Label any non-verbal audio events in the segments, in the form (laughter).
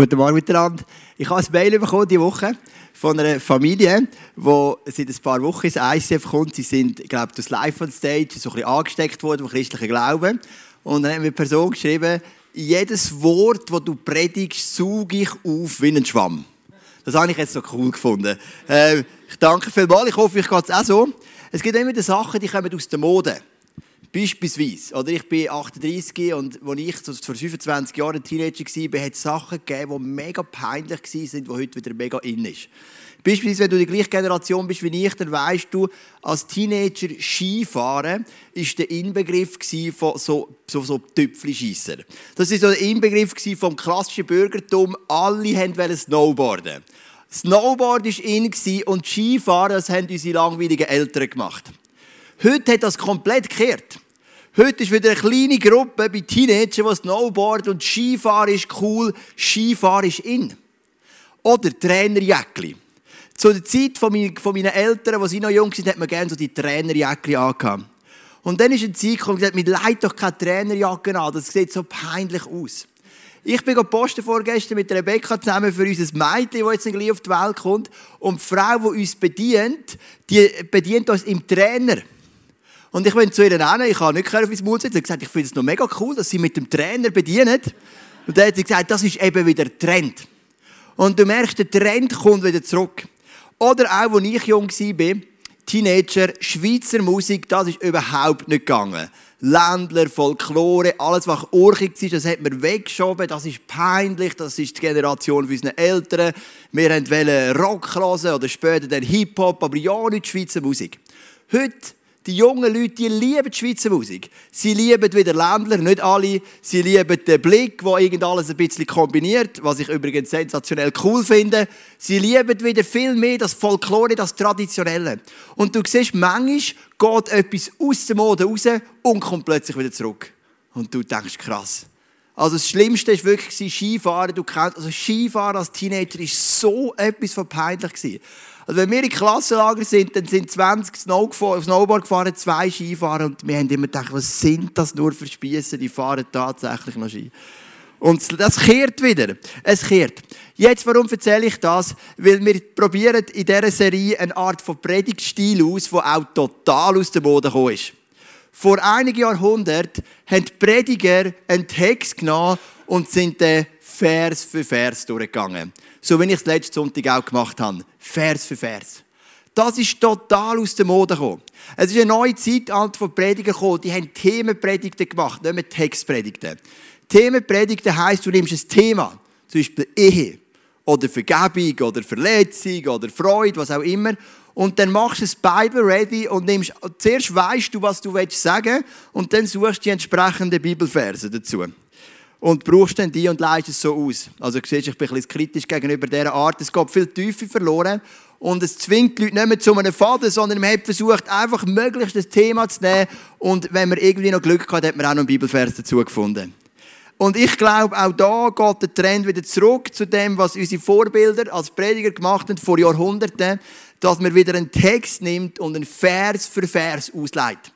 Guten Morgen miteinander. Ich habe ein Mail bekommen diese Woche von einer Familie, die seit ein paar Wochen ins ICF kommt. Sie sind, glaube ich, das Live on Stage so ein bisschen angesteckt worden vom christlichen Glauben. Und dann hat mir eine Person geschrieben, jedes Wort, das du predigst, sauge ich auf wie ein Schwamm. Das habe ich jetzt so cool gefunden. Äh, ich danke vielmals. Ich hoffe, euch geht es auch so. Es gibt immer wieder Sachen, die kommen aus der Mode. Beispielsweise, oder ich bin 38 und als ich so vor 25 Jahren ein Teenager war, hat es Sachen gegeben, die mega peinlich waren, die heute wieder mega in sind. Beispielsweise, wenn du die gleiche Generation bist wie ich, dann weißt du, als Teenager Skifahren war der Inbegriff von so, so, so Tüpfelschießer. Das war so der Inbegriff vom klassischen Bürgertum. Alle wollten Snowboarden. Snowboard war in und Skifahren, das haben unsere langweiligen Eltern gemacht. Heute hat das komplett gekehrt. Heute ist wieder eine kleine Gruppe bei Teenagern, die Snowboard und Skifahren ist cool, Skifahren ist in. Oder Trainerjäckli. Zu der Zeit von meinen Eltern, als sie noch jung waren, hat man gerne so die Trainerjäckli angehabt. Und dann ist eine Zeit gekommen und gesagt, mit leid doch keine Trainerjacke an, das sieht so peinlich aus. Ich bin posten vorgestern mit Rebecca zusammen für unser Mädchen, das jetzt gleich auf die Welt kommt. Und die Frau, die uns bedient, die bedient uns im Trainer. Und ich bin zu ihr hin, ich habe nicht auf ins Maul sitzen, gesagt, ich finde es noch mega cool, dass sie mit dem Trainer bedienen. Und dann hat sie gesagt, das ist eben wieder Trend. Und du merkst, der Trend kommt wieder zurück. Oder auch, als ich jung war, Teenager, Schweizer Musik, das ist überhaupt nicht gegangen. Ländler, Folklore, alles, was urchig war, das hat man weggeschoben, das ist peinlich, das ist die Generation unserer Eltern. Wir wollten Rock hören oder später dann Hip-Hop, aber ja nicht Schweizer Musik. Heute die jungen Leute, die lieben die Schweizer Musik. Sie lieben wieder Ländler, nicht alle. Sie lieben den Blick, der irgend alles ein bisschen kombiniert, was ich übrigens sensationell cool finde. Sie lieben wieder viel mehr das Folklore, das Traditionelle. Und du siehst, manchmal geht etwas aus der Mode raus und kommt plötzlich wieder zurück. Und du denkst, krass. Also das Schlimmste war wirklich Skifahren. Du kennst, also Skifahren als Teenager war so etwas von peinlich. Gewesen. Also wenn wir in Klassenlager sind, dann sind 20 Snowboard gefahren, zwei Skifahren und wir haben immer gedacht, was sind das nur für Spieße, die fahren tatsächlich noch Ski. Und das kehrt wieder. Es kehrt. Jetzt, warum erzähle ich das? Weil wir probieren in dieser Serie eine Art von Predigtstil aus, der auch total aus dem Boden gekommen ist. Vor einigen Jahrhunderten haben die Prediger einen Text genommen und sind den Vers für Vers durchgegangen. So wie ich es letzten Sonntag auch gemacht habe. Vers für Vers. Das ist total aus der Mode gekommen. Es ist eine neue Zeitalter von Predigern gekommen. Die haben Themenpredigten gemacht, nicht mehr Textpredigten. Themenpredigten heisst, du nimmst ein Thema. Zum Beispiel Ehe. Oder Vergebung, oder Verletzung, oder Freude, was auch immer. Und dann machst du das Bible ready und nimmst, zuerst weißt du, was du sagen willst, und dann suchst du die entsprechenden Bibelverse dazu und brauchst dann die und leist es so aus. Also du siehst, ich bin ein bisschen kritisch gegenüber dieser Art. Es geht viel Tiefe verloren und es zwingt die Leute nicht mehr zu einem Faden, sondern man hat versucht, einfach möglichst das Thema zu nehmen und wenn man irgendwie noch Glück hat, hat man auch noch einen Bibelvers dazu gefunden. Und ich glaube, auch da geht der Trend wieder zurück zu dem, was unsere Vorbilder als Prediger gemacht haben vor Jahrhunderten, dass man wieder einen Text nimmt und einen Vers für Vers ausleitet.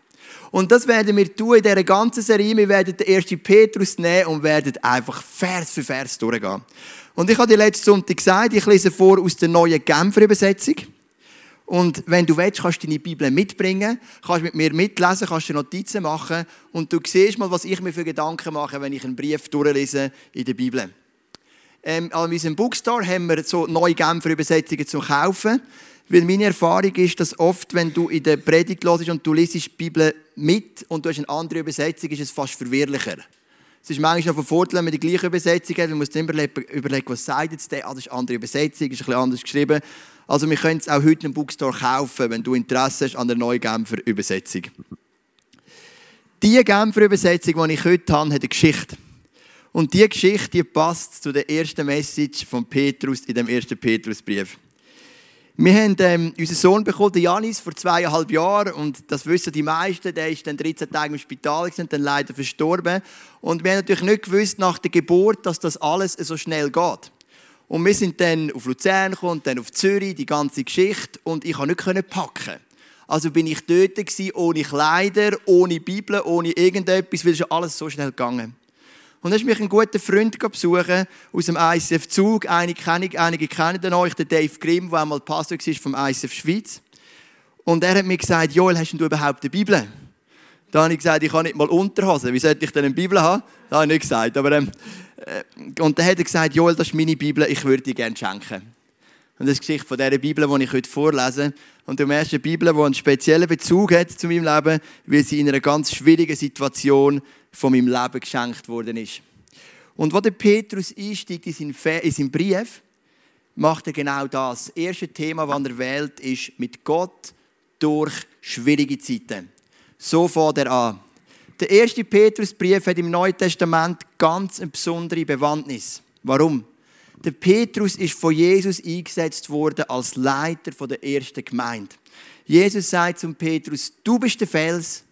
Und das werden wir tun in dieser ganzen Serie. Wir werden den ersten Petrus nehmen und werden einfach Vers für Vers durchgehen. Und ich habe dir letzten Sonntag gesagt, ich lese vor aus der neuen Genfer Übersetzung. Und wenn du willst, kannst du deine Bibel mitbringen, kannst mit mir mitlesen, kannst du Notizen machen und du siehst mal, was ich mir für Gedanken mache, wenn ich einen Brief durchlese in der Bibel. Ähm, an unserem Bookstore haben wir so neue Genfer Übersetzungen zum Kaufen. Weil meine Erfahrung ist, dass oft, wenn du in der Predigt hörst und du liest die Bibel mit und du hast eine andere Übersetzung, ist es fast verwirrlicher. Es ist manchmal noch von Vorteil, wenn man die gleiche Übersetzung hat. Man muss immer überlegen, was sagt jetzt der? Ah, das ist eine andere Übersetzung, ist ein bisschen anders geschrieben. Also wir können es auch heute im Bookstore kaufen, wenn du Interesse hast an der neuen Genfer Übersetzung. Die Genfer Übersetzung, die ich heute habe, hat eine Geschichte. Und diese Geschichte die passt zu der ersten Message von Petrus in dem ersten Petrusbrief. Wir haben ähm, unseren Sohn bekommen, Janis, vor zweieinhalb Jahren. Und das wissen die meisten. Der ist dann 13 Tage im Spital und dann leider verstorben. Und wir haben natürlich nicht gewusst nach der Geburt, dass das alles so schnell geht. Und wir sind dann auf Luzern gekommen, dann auf Zürich, die ganze Geschichte. Und ich konnte nicht packen. Also bin ich dort gewesen, ohne Kleider, ohne Bibel, ohne irgendetwas, weil es alles so schnell gegangen. Und dann ist mich ein guter Freund besuchen aus dem ICF Zug. Einige kennen, einige kennen euch, den Dave Grimm, der einmal Pastor war vom ICF Schweiz. Und er hat mir gesagt, Joel, hast du überhaupt eine Bibel? Da habe ich gesagt, ich habe nicht mal Unterhosen. Wie sollte ich denn eine Bibel haben? Das habe ich nicht gesagt. Aber, ähm, äh, und dann hat er gesagt, Joel, das ist meine Bibel, ich würde die gerne schenken. Und das ist die Geschichte von dieser Bibel, die ich heute vorlese. Und die erste Bibel, die einen speziellen Bezug hat zu meinem Leben, weil sie in einer ganz schwierigen Situation von meinem Leben geschenkt worden ist. Und wo der Petrus einsteigt in seinen Brief, macht er genau das. Das erste Thema, das er wählt, ist mit Gott durch schwierige Zeiten. So fängt er an. Der erste Petrusbrief hat im Neuen Testament ganz eine besondere Bewandtnis. Warum? Der Petrus ist von Jesus eingesetzt worden als Leiter der ersten Gemeinde. Jesus sagt zum Petrus: Du bist der Fels,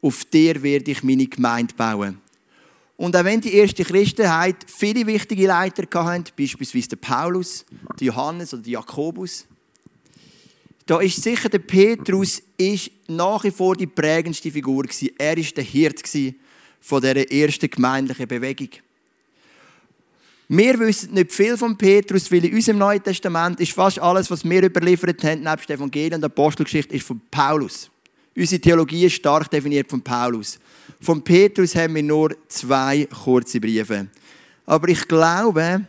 auf dir werde ich meine Gemeinde bauen. Und auch wenn die erste Christenheit viele wichtige Leiter hatten, beispielsweise der Paulus, der Johannes oder der Jakobus, da ist sicher der Petrus ist nach wie vor die prägendste Figur gewesen. Er ist der Hirt von der ersten gemeindlichen Bewegung. Wir wissen nicht viel von Petrus, weil in unserem Neuen Testament ist fast alles, was wir überliefert haben, nebst Evangelien und der Apostelgeschichte, ist von Paulus. Unsere Theologie ist stark definiert von Paulus. Von Petrus haben wir nur zwei kurze Briefe. Aber ich glaube,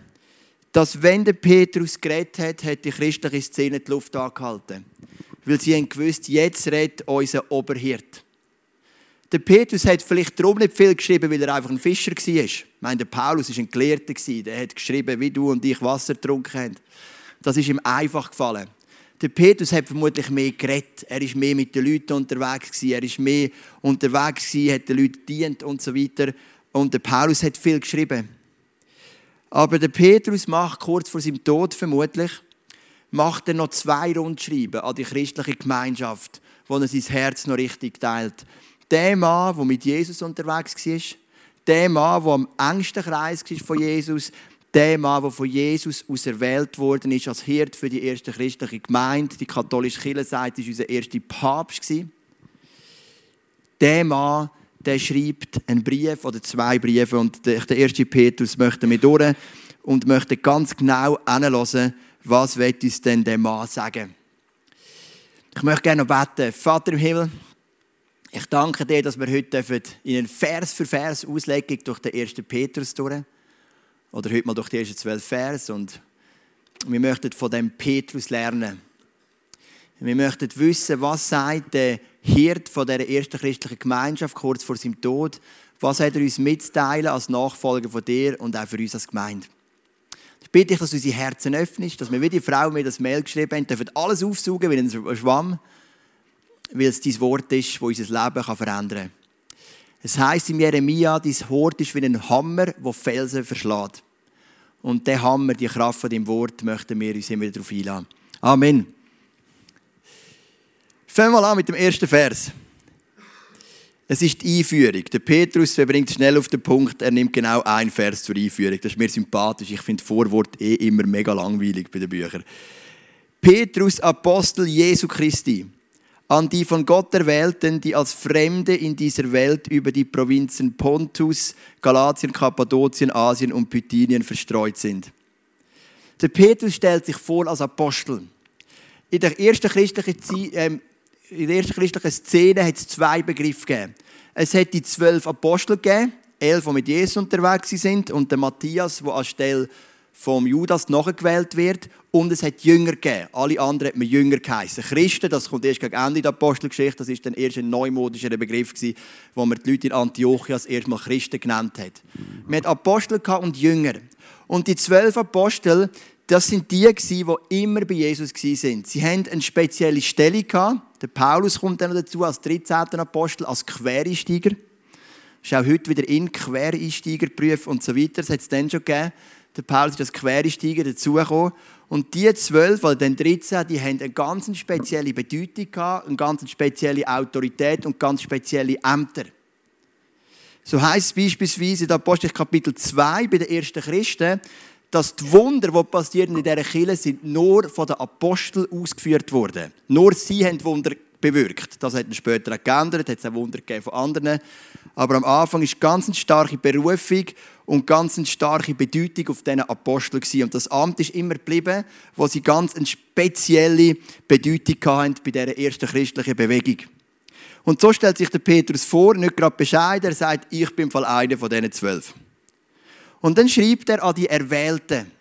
dass wenn der Petrus geredet hat, hat die christliche Szene die Luft angehalten. Weil sie haben gewusst, jetzt redet unser Oberhirt. Der Petrus hat vielleicht darum nicht viel geschrieben, weil er einfach ein Fischer war. Ich meine, der Paulus war ein Gelehrter, der hat geschrieben, wie du und ich Wasser getrunken haben. Das ist ihm einfach gefallen. Der Petrus hat vermutlich mehr geredet. Er ist mehr mit den Leuten unterwegs Er ist mehr unterwegs hat den Leuten dient und so weiter. Und der Paulus hat viel geschrieben. Aber der Petrus macht kurz vor seinem Tod vermutlich, macht er noch zwei Rundschreiben an die christliche Gemeinschaft, wo er sein Herz noch richtig teilt. Der Mann, der mit Jesus unterwegs war, der Mann, der am engsten Kreis war von Jesus, der Mann, der von Jesus auserwählt worden ist als Hirt für die erste christliche Gemeinde. Die katholische Kirche sagt, war unser erster Papst. Der Mann, der schreibt einen Brief oder zwei Briefe und der erste Petrus möchte mit durch und möchte ganz genau hinhören, was wird uns denn der Mann sagen. Ich möchte gerne noch beten. Vater im Himmel, ich danke dir, dass wir heute in einen Vers für Vers Auslegung durch den ersten Petrus durch oder heute mal durch die ersten zwölf Vers und wir möchten von dem Petrus lernen. Wir möchten wissen, was sagt der Hirt von der ersten christlichen Gemeinschaft kurz vor seinem Tod. Was hat er uns mitzuteilen als Nachfolger von dir und auch für uns als Gemeinde? Ich bitte dich, dass du unsere Herzen öffnest, dass wir wie die Frau mir das Mail geschrieben haben, dürfen alles aufsaugen wie ein Schwamm, weil es dein Wort ist, das unser Leben verändern kann. Es heißt im Jeremia, dein Wort ist wie ein Hammer, der Felsen verschlägt. Und der Hammer, die Kraft von dem Wort, möchten wir uns immer darauf einladen. Amen. Fangen wir an mit dem ersten Vers. Es ist die Einführung. Der Petrus der bringt schnell auf den Punkt, er nimmt genau einen Vers zur Einführung. Das ist mir sympathisch. Ich finde Vorwort eh immer mega langweilig bei den Büchern. Petrus, Apostel Jesu Christi, an die von Gott erwählten, die als Fremde in dieser Welt über die Provinzen Pontus, Galatien, Kappadokien, Asien und Bithynien verstreut sind. Der Petrus stellt sich vor als Apostel. In der ersten christlichen ähm, in der ersten christlichen Szene hat es zwei Begriffe gegeben. Es hat die zwölf Apostel gegeben, elf, die mit Jesus unterwegs sind, und der Matthias, der anstelle vom Judas nachgewählt wird. Und es hat Jünger gegeben. Alle anderen hat man Jünger geheißen. Christen, das kommt erst gegen Ende der Apostelgeschichte, das ist dann erst ein neumodischer Begriff gewesen, wo man die Leute in Antiochia als erstmal Christen genannt hat. Man hat Apostel und Jünger. Und die zwölf Apostel, das sind die, die immer bei Jesus waren. Sie haben eine spezielle Stellung gehabt. Der Paulus kommt dann dazu als 13. Apostel, als Quereinsteiger. Das ist auch heute wieder in Quereinsteigerprüf und so weiter. Das hat es dann schon gegeben. Der Paulus ist als Quereinsteiger dazugekommen. Und die zwölf, oder den 13, die haben eine ganz spezielle Bedeutung gehabt, eine ganz spezielle Autorität und ganz spezielle Ämter. So heißt es beispielsweise in Apostel Kapitel 2 bei den ersten Christen, dass die Wunder, die passieren in dieser Kirche, sind nur von den Aposteln ausgeführt worden. Nur sie haben Wunder bewirkt. Das hat er später auch geändert, hat es auch Wunder gegeben von anderen. Aber am Anfang ist ganz eine starke Berufung und ganz eine starke Bedeutung auf diesen Aposteln gewesen. Und das Amt ist immer geblieben, wo sie ganz eine spezielle Bedeutung hatten bei dieser ersten christlichen Bewegung. Und so stellt sich der Petrus vor, nicht gerade bescheiden, er sagt, ich bin voll einer von diesen zwölf. Und dann schreibt er an die Erwählten.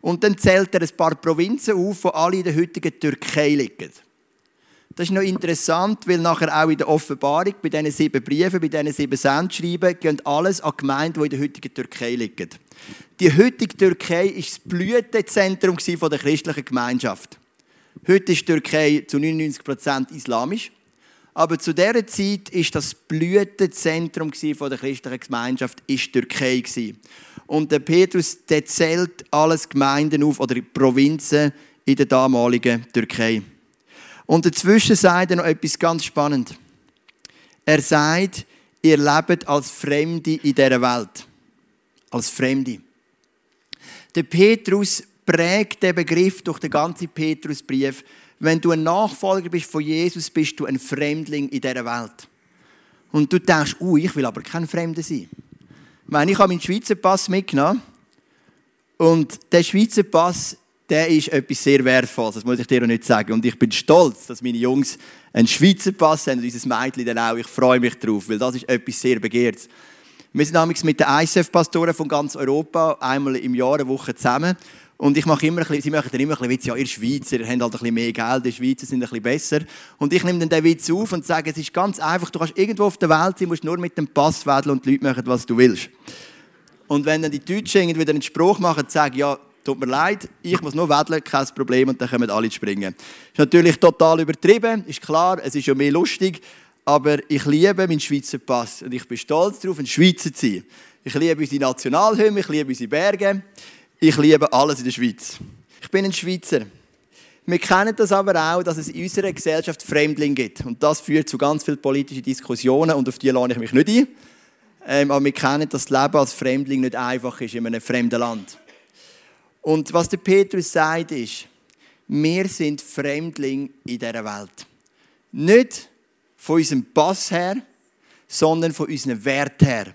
Und dann zählt er ein paar Provinzen auf, die alle in der heutigen Türkei liegen. Das ist noch interessant, weil nachher auch in der Offenbarung, bei diesen sieben Briefen, bei diesen sieben Sendschreiben, geht alles an Gemeinden, die in der heutigen Türkei liegen. Die heutige Türkei ist das Blütezentrum der christlichen Gemeinschaft. Heute ist die Türkei zu 99% islamisch. Aber zu dieser Zeit ist das Blütezentrum der christlichen Gemeinschaft ist die Türkei. Und der Petrus der zählt alles Gemeinden auf oder Provinzen in der damaligen Türkei. Und dazwischen sagt er noch etwas ganz Spannendes. Er sagt, ihr lebt als Fremde in dieser Welt. Als Fremde. Der Petrus prägt den Begriff durch den ganzen Petrusbrief wenn du ein Nachfolger bist von Jesus, bist du ein Fremdling in dieser Welt. Und du denkst, uh, ich will aber kein Fremder sein. Ich meine, ich habe meinen Schweizer Pass mitgenommen. Und der Schweizer Pass, der ist etwas sehr Wertvolles, das muss ich dir auch nicht sagen. Und ich bin stolz, dass meine Jungs einen Schweizer Pass haben und dieses Mädchen dann auch. Ich freue mich drauf, weil das ist etwas sehr Begehrtes. Wir sind nämlich mit den ISF-Pastoren von ganz Europa einmal im Jahr eine Woche zusammen. Und ich mache immer ein bisschen, sie machen dann immer ein bisschen Witz, ja, ihr Schweizer, ihr habt halt ein bisschen mehr Geld, die Schweizer sind ein bisschen besser. Und ich nehme dann den Witz auf und sage, es ist ganz einfach, du kannst irgendwo auf der Welt sein, musst nur mit dem Pass wedeln und die Leute machen, was du willst. Und wenn dann die Deutschen wieder einen Spruch machen sagen, ja, tut mir leid, ich muss nur wedeln, kein Problem, und dann kommen alle springen. Das ist natürlich total übertrieben, ist klar, es ist ja mehr lustig, aber ich liebe meinen Schweizer Pass und ich bin stolz darauf, ein Schweizer zu sein. Ich liebe unsere Nationalhymne, ich liebe unsere Berge. Ich liebe alles in der Schweiz. Ich bin ein Schweizer. Wir kennen das aber auch, dass es in unserer Gesellschaft Fremdlinge gibt. Und das führt zu ganz vielen politischen Diskussionen und auf die lade ich mich nicht ein. Ähm, aber wir kennen, dass das Leben als Fremdling nicht einfach ist in einem fremden Land. Und was der Petrus sagt, ist, wir sind Fremdling in dieser Welt. Nicht von unserem Pass her, sondern von unserem Wert her.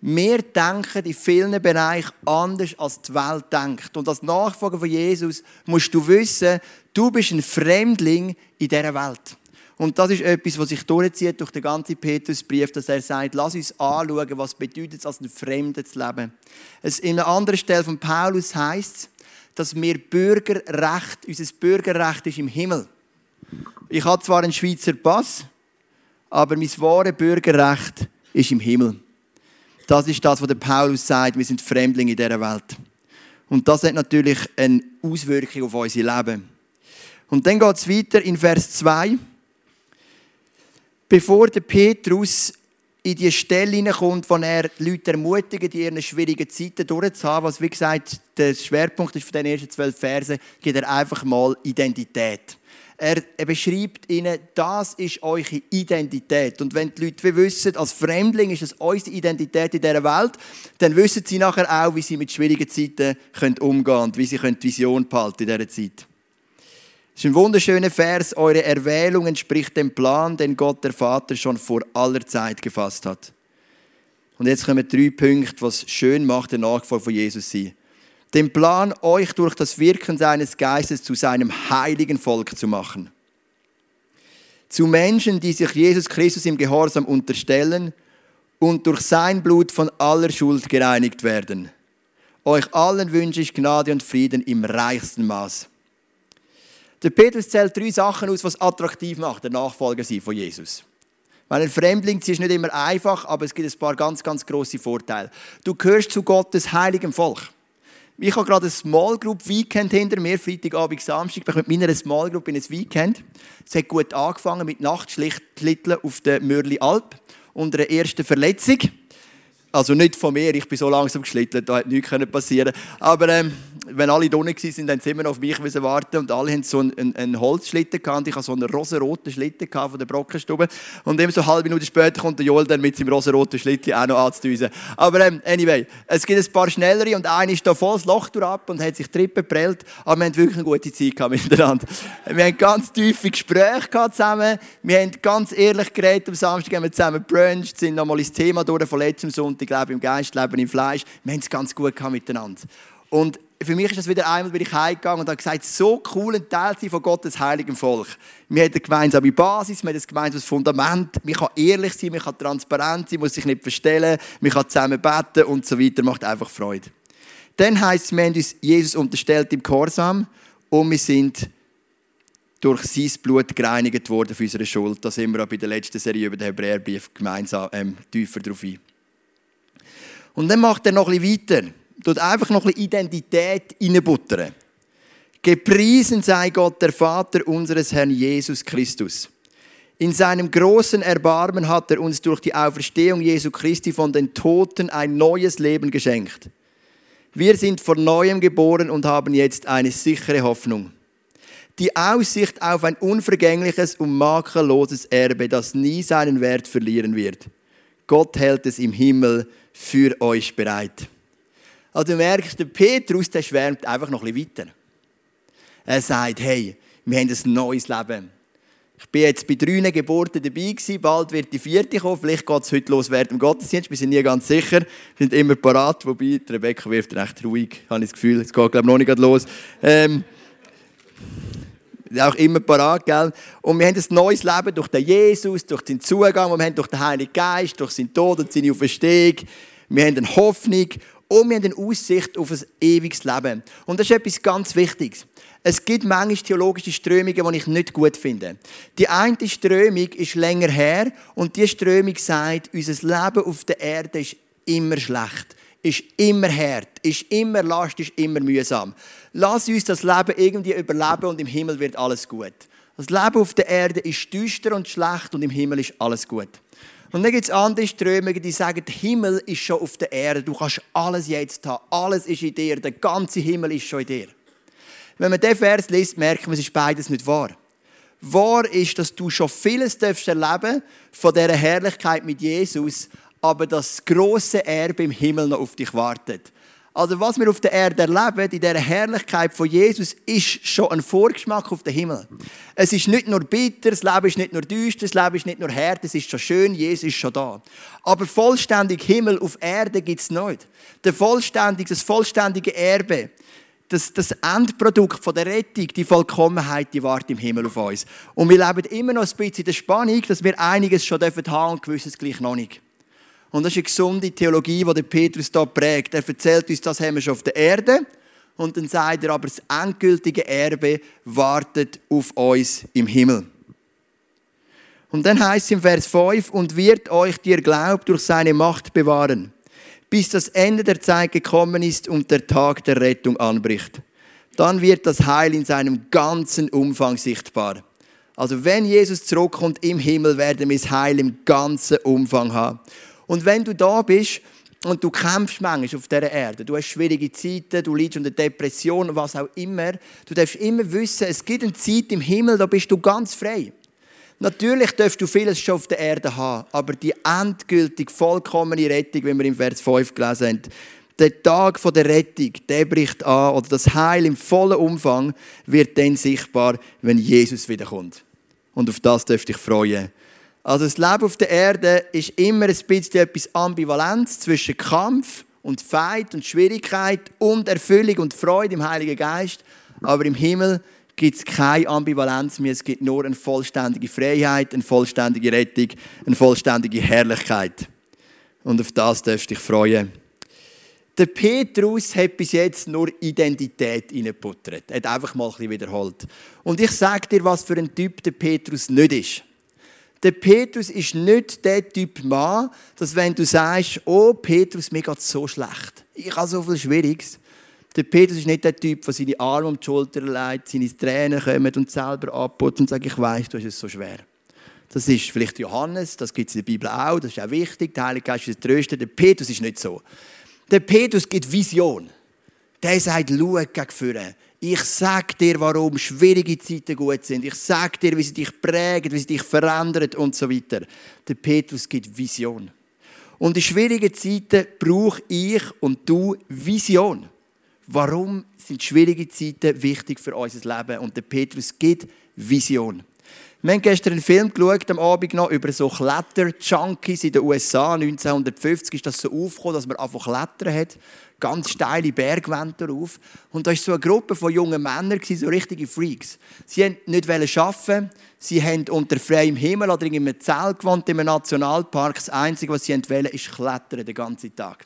Wir denken in vielen Bereichen anders, als die Welt denkt. Und als Nachfolger von Jesus musst du wissen, du bist ein Fremdling in dieser Welt. Und das ist etwas, was sich durchzieht durch den ganzen Petrusbrief, dass er sagt, lass uns anschauen, was bedeutet es, als ein Fremder zu leben. Es in einer anderen Stelle von Paulus heißt es, dass wir Bürgerrecht, unser Bürgerrecht ist im Himmel. Ich habe zwar einen Schweizer Pass, aber mein wahres Bürgerrecht ist im Himmel. Das ist das, was der Paulus sagt, wir sind Fremdlinge in dieser Welt. Und das hat natürlich eine Auswirkung auf unser Leben. Und dann geht es weiter in Vers 2. Bevor der Petrus in die Stelle hineinkommt, wo er die Leute ermutigt, in ihren schwierigen Zeiten durchzuhaben, was wie gesagt der Schwerpunkt ist von den ersten zwölf Versen, gibt er einfach mal Identität. Er, er beschreibt ihnen, das ist eure Identität. Und wenn die Leute wissen, als Fremdling ist es unsere Identität in dieser Welt, dann wissen sie nachher auch, wie sie mit schwierigen Zeiten umgehen können und wie sie die Vision behalten in dieser Zeit. Das ist ein wunderschöner Vers. Eure Erwählung entspricht dem Plan, den Gott, der Vater, schon vor aller Zeit gefasst hat. Und jetzt kommen drei Punkte, was schön macht, der Nachfolger von Jesus sein den Plan, euch durch das Wirken seines Geistes zu seinem heiligen Volk zu machen. Zu Menschen, die sich Jesus Christus im Gehorsam unterstellen und durch sein Blut von aller Schuld gereinigt werden. Euch allen wünsche ich Gnade und Frieden im reichsten Maß. Der Petrus zählt drei Sachen aus, was attraktiv macht, der Nachfolger von Jesus. Weil ein Fremdling ist nicht immer einfach, aber es gibt ein paar ganz, ganz große Vorteile. Du gehörst zu Gottes heiligem Volk. Ich habe gerade ein Small Group Weekend hinter mir, Freitagabend, Samstag. Ich bin mit meiner Small Group in ein Weekend. Es hat gut angefangen mit Nachtschlitteln auf der Mörli Alp und einer ersten Verletzung. Also nicht von mir, ich bin so langsam geschlittelt, da hätte nichts passieren Aber ähm, wenn alle drinnen waren, dann sie immer auf mich warten und alle hatten so einen, einen, einen Holzschlitten gehabt. Ich hatte so einen rosaroten Schlitten von der Brockenstube. Und immer so eine halbe Minute später kommt der Joel dann mit seinem rosaroten Schlitten auch noch anzudüsen. Aber ähm, anyway, es gibt ein paar schnellere und einer ist da voll das Loch ab und hat sich Trippen geprellt. Aber wir haben wirklich eine gute Zeit miteinander. Wir haben ganz tiefe Gespräche zusammen. Wir haben ganz ehrlich geredet. Am Samstag haben wir zusammen bruncht, sind nochmal ins Thema durch von letztem Sonntag, glaube im Geist, Leben im Fleisch. Wir haben es ganz gut miteinander. Und für mich ist das wieder einmal, bin ich heimgegangen und habe gesagt, so cool ein Teil sein von Gottes heiligem Volk. Wir haben eine gemeinsame Basis, wir haben ein gemeinsames Fundament, man kann ehrlich sein, man kann transparent sein, muss sich nicht verstellen, man kann zusammen beten und so weiter, macht einfach Freude. Dann heißt es, wir haben uns Jesus unterstellt im Korsam und wir sind durch sein Blut gereinigt worden für unsere Schuld. Da sind wir auch bei der letzten Serie über den Hebräerbrief gemeinsam ähm, tiefer drauf ein. Und dann macht er noch ein bisschen weiter tut einfach noch ein Identität reinbuttern. Gepriesen sei Gott, der Vater unseres Herrn Jesus Christus. In seinem großen Erbarmen hat er uns durch die Auferstehung Jesu Christi von den Toten ein neues Leben geschenkt. Wir sind von neuem geboren und haben jetzt eine sichere Hoffnung. Die Aussicht auf ein unvergängliches und makelloses Erbe, das nie seinen Wert verlieren wird. Gott hält es im Himmel für euch bereit. Also du merkst, der Petrus, der schwärmt einfach noch ein bisschen weiter. Er sagt, hey, wir haben ein neues Leben. Ich bin jetzt bei drei Geburten dabei gewesen, bald wird die vierte kommen, vielleicht geht es heute los während dem Gottesdienst, wir sind nie ganz sicher, wir sind immer parat, wobei Rebecca wirft recht ruhig, habe ich das Gefühl, es geht glaube ich noch nicht los. Ähm, auch immer parat, gell? Und wir haben ein neues Leben durch den Jesus, durch den Zugang, wir haben durch den Heiligen Geist, durch seinen Tod und seine Auferstehung. Wir haben eine Hoffnung und wir haben eine Aussicht auf ein ewiges Leben. Und das ist etwas ganz Wichtiges. Es gibt manchmal theologische Strömungen, die ich nicht gut finde. Die eine Strömung ist länger her und die Strömung sagt, unser Leben auf der Erde ist immer schlecht, ist immer hart, ist immer last, ist immer mühsam. Lass uns das Leben irgendwie überleben und im Himmel wird alles gut. Das Leben auf der Erde ist düster und schlecht und im Himmel ist alles gut. Und dann gibt es andere Strömungen, die sagen, der Himmel ist schon auf der Erde. Du kannst alles jetzt haben. Alles ist in dir. Der ganze Himmel ist schon in dir. Wenn man diesen Vers liest, merkt man, es ist beides nicht wahr. Wahr ist, dass du schon vieles darfst erleben von dieser Herrlichkeit mit Jesus, aber das große Erbe im Himmel noch auf dich wartet. Also was wir auf der Erde erleben, in dieser Herrlichkeit von Jesus, ist schon ein Vorgeschmack auf den Himmel. Es ist nicht nur bitter, das Leben ist nicht nur düster, das Leben ist nicht nur hart, es ist schon schön, Jesus ist schon da. Aber vollständig Himmel auf Erde gibt es nicht. Der vollständig, das vollständige Erbe, das, das Endprodukt von der Rettung, die Vollkommenheit, die wartet im Himmel auf uns. Und wir leben immer noch ein bisschen in der Spannung, dass wir einiges schon haben dürfen und gewisses gleich noch nicht. Und das ist eine gesunde Theologie, die Petrus da prägt. Er erzählt uns, das haben wir schon auf der Erde. Und dann sagt er aber, das endgültige Erbe wartet auf uns im Himmel. Und dann heißt es im Vers 5, und wird euch, die ihr glaubt, durch seine Macht bewahren, bis das Ende der Zeit gekommen ist und der Tag der Rettung anbricht. Dann wird das Heil in seinem ganzen Umfang sichtbar. Also wenn Jesus zurückkommt im Himmel, werden wir das Heil im ganzen Umfang haben. Und wenn du da bist und du kämpfst manchmal auf dieser Erde, du hast schwierige Zeiten, du leidest unter Depression, was auch immer, du darfst immer wissen, es gibt eine Zeit im Himmel, da bist du ganz frei. Natürlich darfst du vieles schon auf der Erde haben, aber die endgültig vollkommene Rettung, wie wir im Vers 5 gelesen haben, der Tag der Rettung, der bricht an, oder das Heil im vollen Umfang wird dann sichtbar, wenn Jesus wiederkommt. Und auf das dürfte ich freuen. Also das Leben auf der Erde ist immer ein bisschen etwas Ambivalenz zwischen Kampf und Feind und Schwierigkeit und Erfüllung und Freude im Heiligen Geist. Aber im Himmel gibt es keine Ambivalenz mehr. Es gibt nur eine vollständige Freiheit, eine vollständige Rettung, eine vollständige Herrlichkeit. Und auf das darfst du dich freuen. Der Petrus hat bis jetzt nur Identität reingebuttert. Er hat einfach mal ein bisschen wiederholt. Und ich sage dir, was für ein Typ der Petrus nicht ist. Der Petrus ist nicht der Typ Mann, dass wenn du sagst, oh Petrus, mir geht so schlecht, ich habe so viel Schwieriges. Der Petrus ist nicht der Typ, der seine Arme um die Schulter legt, seine Tränen kommen und selber abputzt und sagt, ich weiß, du hast es so schwer. Das ist vielleicht Johannes, das gibt es in der Bibel auch, das ist auch wichtig, der Heilige Geist ist trösten. Der Petrus ist nicht so. Der Petrus gibt Vision. Der sagt, schau gegen vorne. Ich sag dir, warum schwierige Zeiten gut sind. Ich sag dir, wie sie dich prägen, wie sie dich verändern und so weiter. Der Petrus gibt Vision. Und in schwierigen Zeiten brauche ich und du Vision. Warum sind schwierige Zeiten wichtig für unser Leben? Und der Petrus gibt Vision. Wir haben gestern einen Film geschaut, am Abend noch, über so Kletter-Junkies in den USA. 1950 ist das so aufgekommen, dass man einfach klettern hat. Ganz steile Bergwände darauf. Und da war so eine Gruppe von jungen Männern, so richtige Freaks. Sie wollten nicht arbeiten, sie haben unter freiem Himmel oder in einem Zelt gewohnt, im Nationalpark. Das Einzige, was sie wollten, ist klettern den ganzen Tag.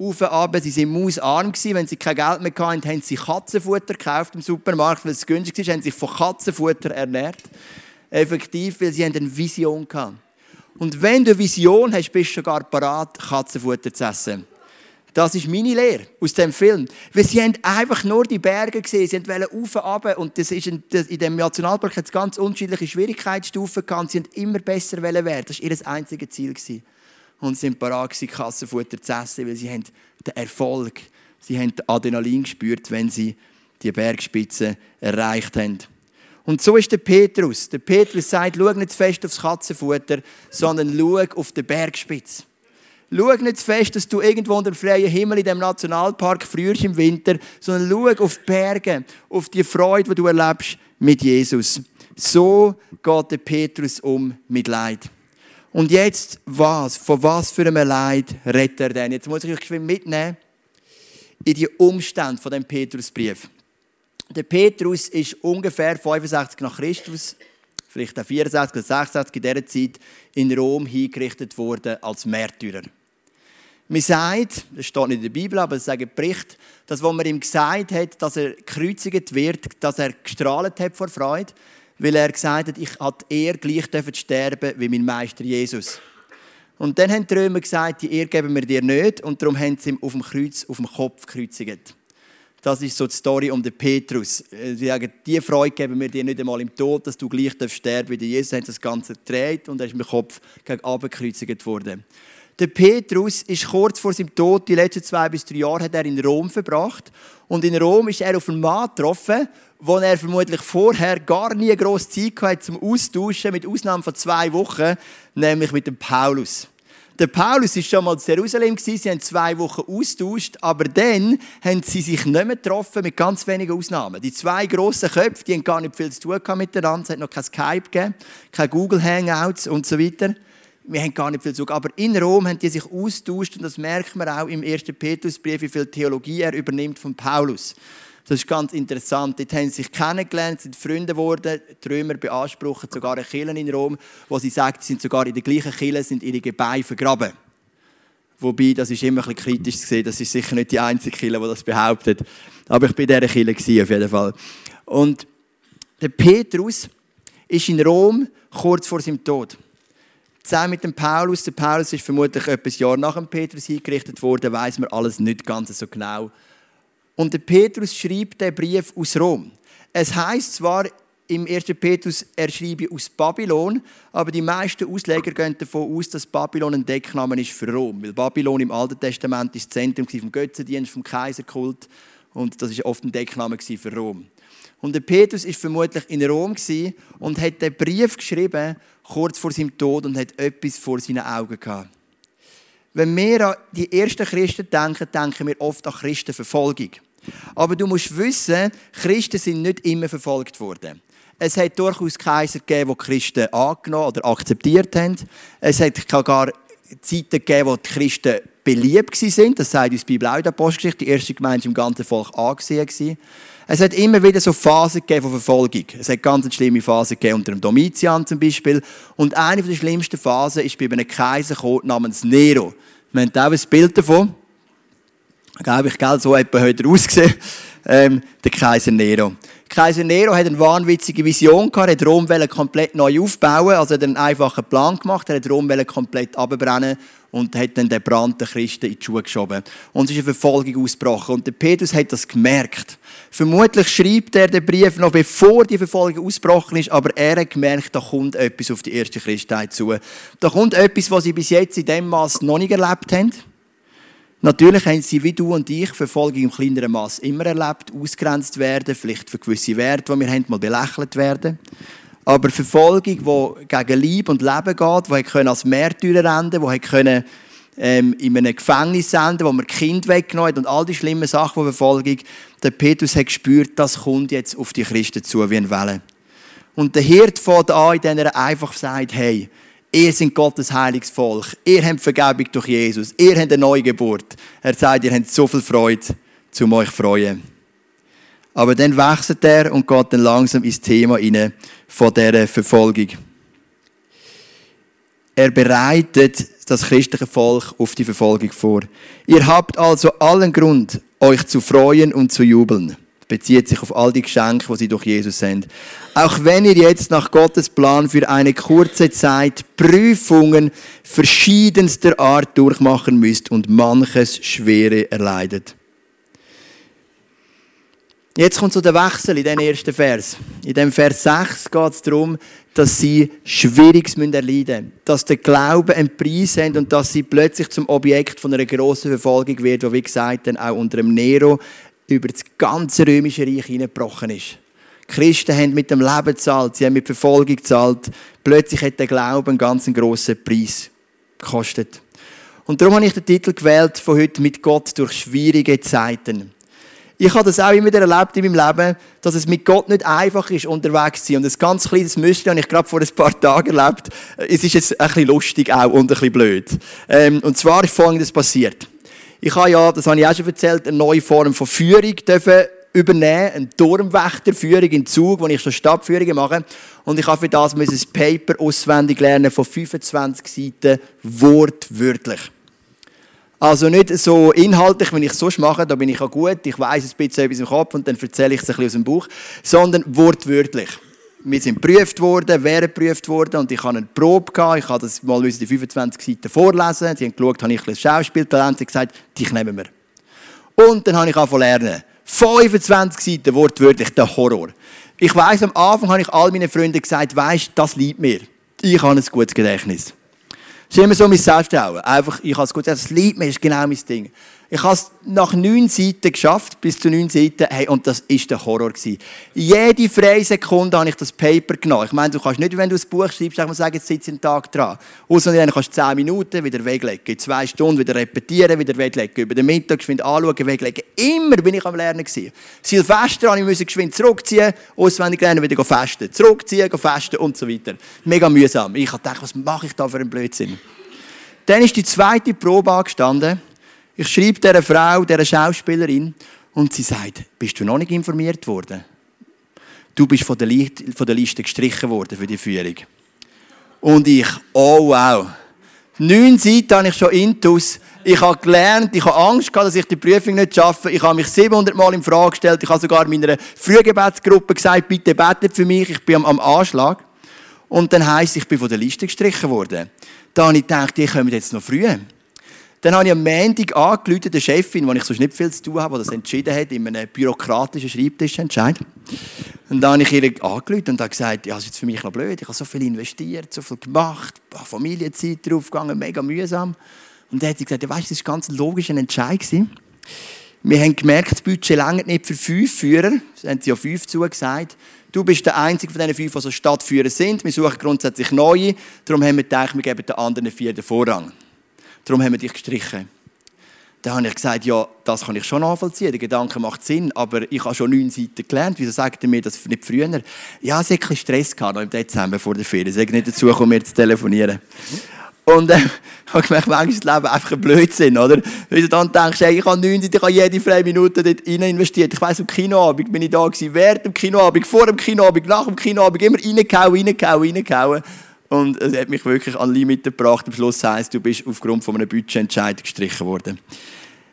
Auf und ab, sie waren mausarm. Wenn sie kein Geld mehr hatten, haben sie Katzenfutter gekauft im Supermarkt, weil es günstig war, haben sich von Katzenfutter ernährt. Effektiv, weil sie eine Vision hatten. Und wenn du eine Vision hast, bist du sogar parat, Katzenfutter zu essen. Das ist meine Lehre aus dem Film. Weil sie haben einfach nur die Berge gesehen, sie wollten auf und ab. Und das ist in, in dem Nationalpark hat es ganz unterschiedliche Schwierigkeitsstufen gehabt. Sie wollten immer besser werden. Das war ihr einziges Ziel. Und sie sind parat, Kassenfutter zu essen, weil sie haben den Erfolg, sie haben Adrenalin gespürt, wenn sie die Bergspitze erreicht haben. Und so ist der Petrus. Der Petrus sagt, schau nicht zu fest aufs Katzenfutter, sondern schau auf den Bergspitze. Schau nicht zu fest, dass du irgendwo unter dem freien Himmel in dem Nationalpark frühst im Winter, sondern schau auf die Berge, auf die Freude, die du erlebst mit Jesus. So geht der Petrus um mit Leid. Und jetzt was? Von was für einem Leid redet er denn? Jetzt muss ich euch mitnehmen in die Umstände von dem Petrusbrief. Der Petrus ist ungefähr 65 nach Christus, vielleicht auch 64 oder 66 in dieser Zeit, in Rom hingerichtet worden als Märtyrer. Man sagt, das steht nicht in der Bibel, aber es sagt Bericht, dass, wo man ihm gesagt hat, dass er gekreuzigt wird, dass er gestrahlt hat vor Freude, weil er gesagt hat, ich hatte eher gleich sterben wie mein Meister Jesus. Und dann haben die Römer gesagt, die Ehre geben wir dir nicht, und darum haben sie ihn auf dem Kreuz, auf dem Kopf gekreuzigt. Das ist so die Story um den Petrus. Äh, sie sagen, die Freude geben wir dir nicht einmal im Tod, dass du gleich sterben wie Jesus. hat das Ganze gedreht und er ist mit dem Kopf gegen gekreuzigt worden. Der Petrus ist kurz vor seinem Tod, die letzten zwei bis drei Jahre, hat er in Rom verbracht. Und in Rom ist er auf einen Mann getroffen, wo er vermutlich vorher gar nie groß Zeit hatte zum Austauschen, mit Ausnahme von zwei Wochen, nämlich mit dem Paulus. Der Paulus war schon mal in Jerusalem, sie haben zwei Wochen austauscht, aber dann haben sie sich nicht mehr getroffen, mit ganz wenigen Ausnahmen. Die zwei grossen Köpfe, die haben gar nicht viel zu tun miteinander, es hat noch kein Skype gegeben, kein Google Hangouts und so weiter. Wir haben gar nicht viel zu tun. Aber in Rom haben die sich austauscht und das merkt man auch im ersten Petrusbrief, wie viel Theologie er übernimmt von Paulus. Das ist ganz interessant. Dort haben sie sich kennengelernt, sind Freunde geworden. Die Römer beanspruchen sogar eine Kirche in Rom, wo sie sagen, sie sind sogar in der gleichen Kirche, sind ihre Gebeine vergraben. Wobei, das ist immer ein bisschen kritisch zu sehen. Das ist sicher nicht die einzige Kirche, die das behauptet. Aber ich war in dieser Kirche auf jeden Fall. Und der Petrus ist in Rom kurz vor seinem Tod. Zusammen mit dem Paulus. Der Paulus ist vermutlich etwas Jahr nach dem Petrus hingerichtet worden, weiß man alles nicht ganz so genau. Und der Petrus schreibt den Brief aus Rom. Es heißt zwar im 1. Petrus, er schreibe aus Babylon, aber die meisten Ausleger gehen davon aus, dass Babylon ein Deckname ist für Rom. Weil Babylon im Alten Testament ist das Zentrum vom Götzendienst, vom Kaiserkult. Und das ist oft ein Deckname für Rom. Und der Petrus ist vermutlich in Rom und hat den Brief geschrieben kurz vor seinem Tod und hat etwas vor seinen Augen gehabt. Wenn wir an die ersten Christen denken, denken wir oft an Christenverfolgung. Aber du musst wissen, Christen sind nicht immer verfolgt worden. Es hat durchaus Kaiser gegeben, die Christen angenommen oder akzeptiert haben. Es hat sogar Zeiten gegeben, wo die Christen beliebt waren. Das sagt uns die Bibel auch in der Apostelgeschichte. Die erste Gemeinde war im ganzen Volk angesehen. Es hat immer wieder so Phasen gegeben von Verfolgung. Es hat ganz eine schlimme Phase gegeben unter dem Domitian zum Beispiel. Und eine der schlimmsten Phasen ist bei einem Kaiser namens Nero. Wir haben auch ein Bild davon glaube ich, gell, so etwa heute ausgesehen, ähm, der Kaiser Nero. Kaiser Nero hat eine wahnwitzige Vision gehabt, er hat Rom komplett neu aufbauen, also er hat einen einfachen Plan gemacht, er hat Rom komplett abbrennen und hat dann den Brand der Christen in die Schuhe geschoben. Und es ist eine Verfolgung ausgebrochen. Und der Petrus hat das gemerkt. Vermutlich schreibt er den Brief noch bevor die Verfolgung ausgebrochen ist, aber er hat gemerkt, da kommt etwas auf die erste Christheit zu. Da kommt etwas, was sie bis jetzt in dem Maß noch nicht erlebt haben. Natürlich haben sie, wie du und ich, Verfolgung im kleineren Maß immer erlebt, ausgrenzt werden, vielleicht für gewisse Werte, die wir haben, mal belächelt werden. Aber Verfolgung, die gegen Liebe und Leben geht, die als Märtyrer enden die können, ähm, in einem Gefängnis enden, wo man Kind weggenommen hat und all die schlimmen Sachen, die Verfolgung, der Petrus hat gespürt, das kommt jetzt auf die Christen zu wie ein Welle. Und der Hirt fährt an, indem er einfach sagt, hey, Ihr seid Gottes heiliges Volk. Ihr habt Vergebung durch Jesus. Ihr habt eine Neugeburt. Er sagt, ihr habt so viel Freude, zum euch freuen. Aber dann wechselt er und geht dann langsam ins Thema hinein von dieser Verfolgung. Er bereitet das christliche Volk auf die Verfolgung vor. Ihr habt also allen Grund, euch zu freuen und zu jubeln bezieht sich auf all die Geschenke, die sie durch Jesus sind. Auch wenn ihr jetzt nach Gottes Plan für eine kurze Zeit Prüfungen verschiedenster Art durchmachen müsst und manches Schwere erleidet. Jetzt kommt so der Wechsel in den ersten Vers. In dem Vers 6 geht es darum, dass sie Schwieriges erleiden müssen. Dass der Glaube einen Preis hat und dass sie plötzlich zum Objekt von einer grossen Verfolgung wird, die, wie gesagt, dann auch unter dem Nero über das ganze römische Reich hineingebrochen ist. Die Christen haben mit dem Leben gezahlt, sie haben mit Verfolgung gezahlt. Plötzlich hat der Glaube einen ganz grossen Preis gekostet. Und darum habe ich den Titel gewählt von heute mit Gott durch schwierige Zeiten. Ich habe das auch immer wieder erlebt in meinem Leben, dass es mit Gott nicht einfach ist, unterwegs zu sein. Und ein ganz kleines Müsli habe ich gerade vor ein paar Tagen erlebt. Es ist jetzt ein bisschen lustig auch und ein bisschen blöd. Ähm, und zwar ist Folgendes passiert. Ich habe ja, das habe ich auch schon erzählt, eine neue Form von Führung dürfen übernehmen, eine Turmwächterführung in Zug, wo ich schon Stadtführungen mache. Und ich habe für das ein Paper auswendig lernen von 25 Seiten, wortwörtlich. Also nicht so inhaltlich, wenn ich es sonst mache, da bin ich auch gut, ich weiß ein bisschen etwas im Kopf und dann erzähle ich es ein bisschen aus dem Buch, sondern wortwörtlich wir sind geprüft worden, wären geprüft worden und ich hatte eine Probe, gehabt. ich habe das mal die 25 Seiten vorlesen, sie haben geschaut, habe ich ein Schauspieltalent, sie haben gesagt, dich nehmen wir. Und dann habe ich angefangen lernen. 25 Seiten, wortwörtlich, der Horror. Ich weiss, am Anfang habe ich all meinen Freunden gesagt, weisst, das liebt mir. Ich habe ein gutes Gedächtnis. Das ist immer so mein Selbstvertrauen. Einfach, ich habe es gut, das liebt mir, ist genau mein Ding. Ich habe es nach neun Seiten geschafft, bis zu neun Seiten, hey, und das ist der Horror gewesen. Jede freie Sekunde habe ich das Paper genommen. Ich meine, du kannst nicht, wenn du ein Buch schreibst, sagen, jetzt sitze einen Tag dran. Außer dann kannst du zehn Minuten wieder weglegen, zwei Stunden wieder repetieren, wieder weglegen, über den Mittag geschwind anschauen, weglegen. Immer bin ich am Lernen gewesen. Silvester musste ich geschwind zurückziehen, auswendig lernen, wieder festen, zurückziehen, festen und so weiter. Mega mühsam. Ich habe gedacht, was mache ich da für einen Blödsinn? Dann ist die zweite Probe angestanden. Ich schreibe dieser Frau, dieser Schauspielerin, und sie sagt, bist du noch nicht informiert worden? Du bist von der, Liste, von der Liste gestrichen worden für die Führung. Und ich, oh wow. Neun Seiten habe ich schon intus. Ich habe gelernt, ich habe Angst gehabt, dass ich die Prüfung nicht schaffe. Ich habe mich 700 Mal in Frage gestellt. Ich habe sogar meiner Frühgebetsgruppe gesagt, bitte betet für mich, ich bin am, am Anschlag. Und dann heisst ich bin von der Liste gestrichen worden. Da habe ich gedacht, die kommen jetzt noch früh. Dann habe ich am Montag angerufen, der Chefin, wo ich sonst nicht viel zu tun habe, die das entschieden hat, in einem bürokratischen Schreibtischentscheid. Und dann habe ich ihr angerufen und gesagt, ja, das ist jetzt für mich noch blöd, ich habe so viel investiert, so viel gemacht, Familienzeit draufgegangen, mega mühsam. Und dann hat sie gesagt, ja, weißt, das war ganz ein Entscheid. Wir haben gemerkt, das Budget lange nicht für fünf Führer, das haben sie ja fünf zugesagt. Du bist der einzige von diesen fünf, die so Stadtführer sind. Wir suchen grundsätzlich neue, darum haben wir gedacht, wir geben den anderen vier den Vorrang. Darum haben wir dich gestrichen. Dann habe ich gesagt, ja, das kann ich schon nachvollziehen, der Gedanke macht Sinn, aber ich habe schon neun Seiten gelernt, wieso sagt ihr mir das nicht früher? Ja, es hat ein Stress gehabt, noch im Dezember vor der Ferien, es ist nicht dazu gekommen, mir zu telefonieren. Und äh, habe gemerkt, manchmal ist das Leben einfach ein Blödsinn, oder? Weil du dann denkst, hey, ich habe neun Seiten, ich habe jede freie Minute dort rein investiert. Ich weiss, am Kinoabend bin ich da gewesen, während dem Kinoabend, vor dem Kinoabend, nach dem Kinoabend, immer reingehauen, reingehauen, reingehauen. Und es hat mich wirklich an Limit gebracht. Am Schluss heisst, du bist aufgrund von einem Budgetentscheid gestrichen worden.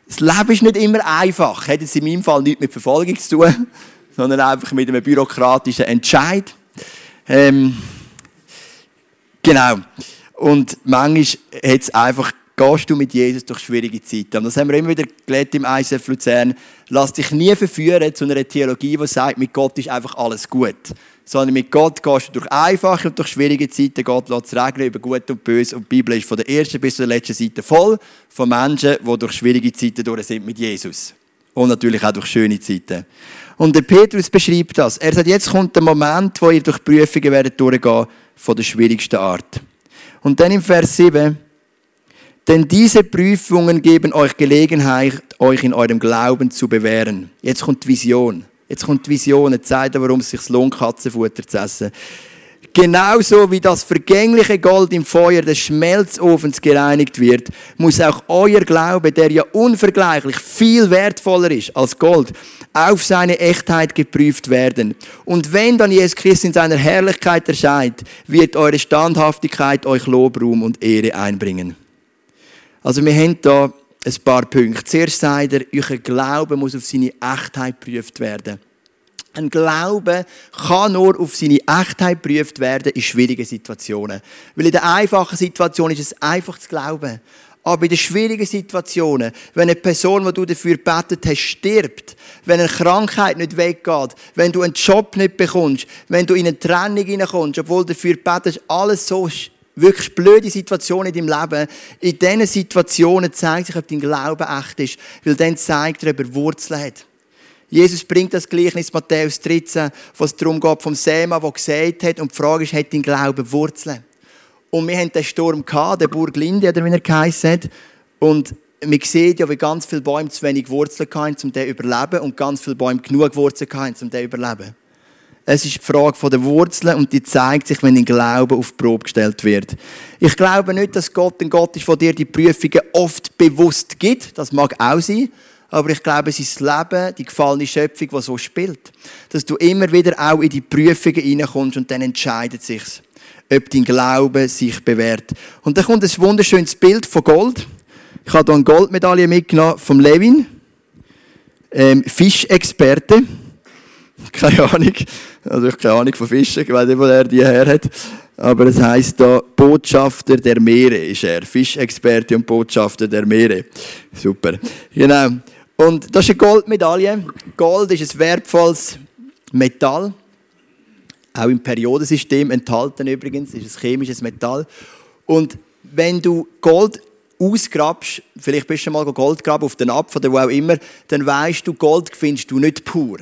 Das Leben ist nicht immer einfach. Hat es in meinem Fall nichts mit Verfolgung zu tun, (laughs) sondern einfach mit einem bürokratischen Entscheid. Ähm, genau. Und manchmal hat einfach, gehst du mit Jesus durch schwierige Zeiten. Und das haben wir immer wieder gelernt im ISF Luzern. Lass dich nie verführen zu einer Theologie, die sagt, mit Gott ist einfach alles gut. Sondern mit Gott gehst du durch einfache und durch schwierige Zeiten. Gott lässt es regeln über Gut und Böse. Und die Bibel ist von der ersten bis zur letzten Seite voll von Menschen, die durch schwierige Zeiten durch sind mit Jesus. Und natürlich auch durch schöne Zeiten. Und der Petrus beschreibt das. Er sagt, jetzt kommt der Moment, wo ihr durch Prüfungen werdet durchgehen von der schwierigsten Art. Und dann im Vers 7, denn diese Prüfungen geben euch Gelegenheit, euch in eurem Glauben zu bewähren. Jetzt kommt die Vision. Jetzt kommt die Vision, eine Zeit, warum es sich lohnt, Katzenfutter zu essen. Genauso wie das vergängliche Gold im Feuer des Schmelzofens gereinigt wird, muss auch euer Glaube, der ja unvergleichlich viel wertvoller ist als Gold, auf seine Echtheit geprüft werden. Und wenn dann Jesus Christus in seiner Herrlichkeit erscheint, wird eure Standhaftigkeit euch Lob, Ruhm und Ehre einbringen. Also wir haben da ein paar Punkte. Zuerst sagt er, euer Glaube muss auf seine Echtheit geprüft werden. Ein Glaube kann nur auf seine Echtheit geprüft werden in schwierigen Situationen. Weil in der einfachen Situation ist es einfach zu glauben. Aber in den schwierigen Situationen, wenn eine Person, die du dafür gebetet hast, stirbt, wenn eine Krankheit nicht weggeht, wenn du einen Job nicht bekommst, wenn du in eine Trennung hineinkommst, obwohl du dafür gebetet hast, alles so wirklich blöde Situationen in deinem Leben, in diesen Situationen zeigt sich, ob dein Glaube echt ist, weil dann zeigt er, ob er Wurzeln hat. Jesus bringt das Gleichnis Matthäus 13, wo es darum geht, vom Sema, der gesagt hat, und die Frage ist, hat dein Glaube Wurzeln? Und wir hatten den Sturm gehabt, der Burg Linde, oder wie er geheißen hat. Und man sieht ja, wie ganz viele Bäume zu wenig Wurzeln hatten, um den zu überleben, und ganz viele Bäume genug Wurzeln hatten, um den zu überleben. Es ist die Frage der Wurzeln und die zeigt sich, wenn dein Glaube auf die Probe gestellt wird. Ich glaube nicht, dass Gott ein Gott ist, der dir die Prüfungen oft bewusst gibt. Das mag auch sein. Aber ich glaube, es ist das Leben, die gefallene Schöpfung, die so spielt. Dass du immer wieder auch in die Prüfungen hineinkommst und dann entscheidet sich's, ob dein Glaube sich bewährt. Und dann kommt ein wunderschönes Bild von Gold. Ich habe hier eine Goldmedaille mitgenommen vom Levin, ähm, Fischexperte. Keine Ahnung. Also ich habe keine Ahnung von Fischen, ich weiß nicht, wo er die her hat. Aber es heisst da, Botschafter der Meere ist er. Fischexperte und Botschafter der Meere. Super. Genau. Und das ist eine Goldmedaille. Gold ist ein wertvolles Metall. Auch im Periodensystem enthalten übrigens, ist ein chemisches Metall. Und wenn du Gold ausgrabst, vielleicht bist du mal Gold graben auf den Apfel oder wo auch immer, dann weißt du, Gold findest du nicht pur.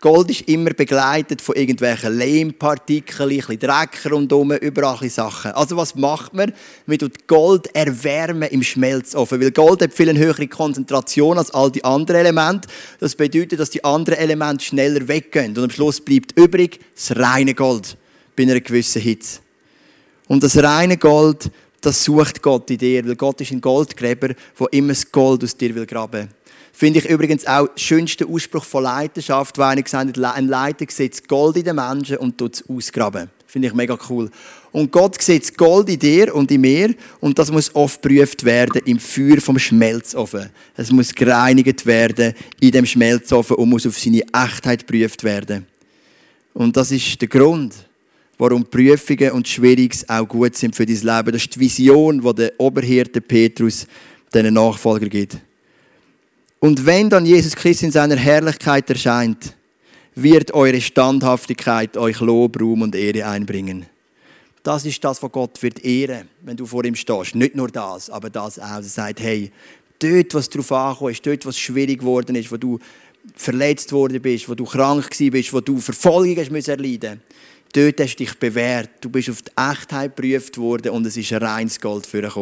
Gold ist immer begleitet von irgendwelchen Lehmpartikeln, ein bisschen Dreck rundherum, überall ein Sachen. Also was macht man? Man tut Gold erwärmen im Schmelzofen, weil Gold hat viel eine höhere Konzentration als all die anderen Elemente. Das bedeutet, dass die anderen Elemente schneller weggehen und am Schluss bleibt übrig das reine Gold bei einer gewissen Hitze. Und das reine Gold, das sucht Gott in dir, weil Gott ist ein Goldgräber, der immer das Gold aus dir will graben will. Finde ich übrigens auch den schönsten Ausspruch von Leiterschaft, weil einer gesagt hat, ein Leiter sieht Gold in den Menschen und tut es ausgraben. Finde ich mega cool. Und Gott sieht Gold in dir und in mir und das muss oft geprüft werden im Feuer vom Schmelzofen. Es muss gereinigt werden in dem Schmelzofen und muss auf seine Echtheit geprüft werden. Und das ist der Grund, warum Prüfungen und Schwieriges auch gut sind für dein Leben. Das ist die Vision, die der Oberhirte Petrus den Nachfolger gibt. Und wenn dann Jesus Christus in seiner Herrlichkeit erscheint, wird eure Standhaftigkeit euch Lob, Ruhm und Ehre einbringen. Das ist das, was Gott wird ehren, wenn du vor ihm stehst. Nicht nur das, aber das auch. Er sagt, hey, dort, was drauf angekommen ist, dort, was schwierig geworden ist, wo du verletzt worden bist, wo du krank bist, wo du Verfolgung hast müssen erleiden dort hast du dich bewährt. Du bist auf die Echtheit geprüft worden und es ist reines Gold für dich